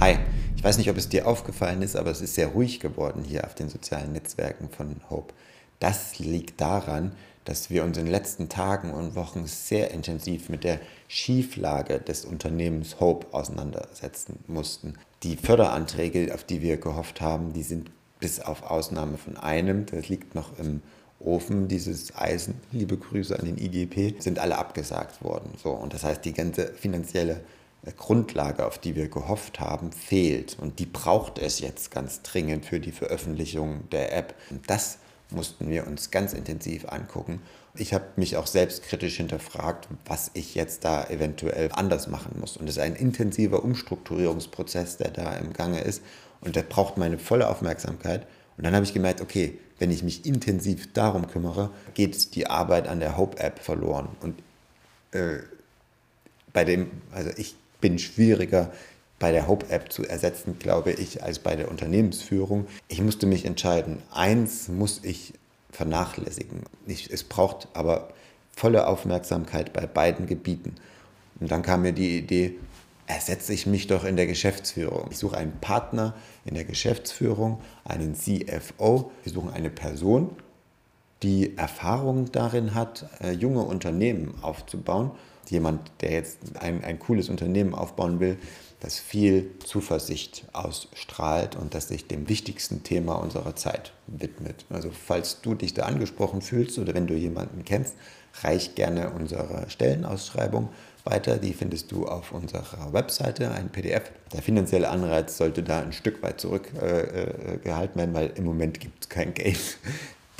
Hi, ich weiß nicht, ob es dir aufgefallen ist, aber es ist sehr ruhig geworden hier auf den sozialen Netzwerken von Hope. Das liegt daran, dass wir uns in den letzten Tagen und Wochen sehr intensiv mit der Schieflage des Unternehmens Hope auseinandersetzen mussten. Die Förderanträge, auf die wir gehofft haben, die sind bis auf Ausnahme von einem, das liegt noch im Ofen, dieses Eisen, liebe Grüße an den IGP, sind alle abgesagt worden. So, und das heißt, die ganze finanzielle Grundlage, auf die wir gehofft haben, fehlt. Und die braucht es jetzt ganz dringend für die Veröffentlichung der App. Und das mussten wir uns ganz intensiv angucken. Ich habe mich auch selbstkritisch hinterfragt, was ich jetzt da eventuell anders machen muss. Und es ist ein intensiver Umstrukturierungsprozess, der da im Gange ist. Und der braucht meine volle Aufmerksamkeit. Und dann habe ich gemerkt, okay, wenn ich mich intensiv darum kümmere, geht die Arbeit an der Hope-App verloren. Und äh, bei dem, also ich bin schwieriger bei der Hope-App zu ersetzen, glaube ich, als bei der Unternehmensführung. Ich musste mich entscheiden. Eins muss ich vernachlässigen. Ich, es braucht aber volle Aufmerksamkeit bei beiden Gebieten. Und dann kam mir die Idee, ersetze ich mich doch in der Geschäftsführung. Ich suche einen Partner in der Geschäftsführung, einen CFO. Wir suchen eine Person, die Erfahrung darin hat, äh, junge Unternehmen aufzubauen jemand, der jetzt ein, ein cooles Unternehmen aufbauen will, das viel Zuversicht ausstrahlt und das sich dem wichtigsten Thema unserer Zeit widmet. Also falls du dich da angesprochen fühlst oder wenn du jemanden kennst, reich gerne unsere Stellenausschreibung weiter. Die findest du auf unserer Webseite, ein PDF. Der finanzielle Anreiz sollte da ein Stück weit zurückgehalten äh, werden, weil im Moment gibt es kein Geld.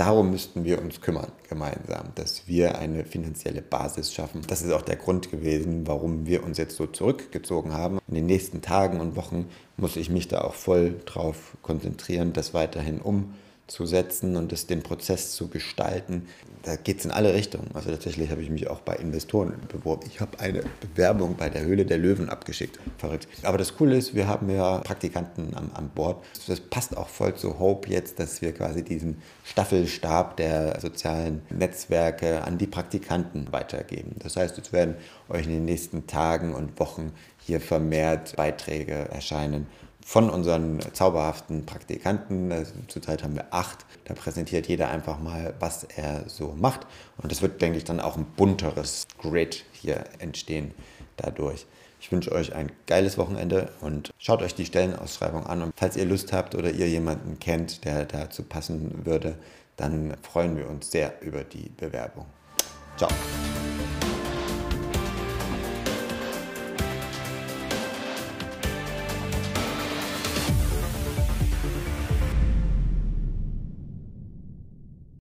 Darum müssten wir uns kümmern gemeinsam, dass wir eine finanzielle Basis schaffen. Das ist auch der Grund gewesen, warum wir uns jetzt so zurückgezogen haben. In den nächsten Tagen und Wochen muss ich mich da auch voll drauf konzentrieren, das weiterhin umzusetzen zu setzen und das, den Prozess zu gestalten. Da geht es in alle Richtungen. Also tatsächlich habe ich mich auch bei Investoren beworben. Ich habe eine Bewerbung bei der Höhle der Löwen abgeschickt. Verrückt. Aber das Coole ist, wir haben ja Praktikanten an, an Bord. Das passt auch voll zu Hope jetzt, dass wir quasi diesen Staffelstab der sozialen Netzwerke an die Praktikanten weitergeben. Das heißt, es werden euch in den nächsten Tagen und Wochen hier vermehrt Beiträge erscheinen von unseren zauberhaften Praktikanten. Also zurzeit haben wir acht. Da präsentiert jeder einfach mal, was er so macht. Und es wird, denke ich, dann auch ein bunteres Grid hier entstehen dadurch. Ich wünsche euch ein geiles Wochenende und schaut euch die Stellenausschreibung an. Und falls ihr Lust habt oder ihr jemanden kennt, der dazu passen würde, dann freuen wir uns sehr über die Bewerbung. Ciao.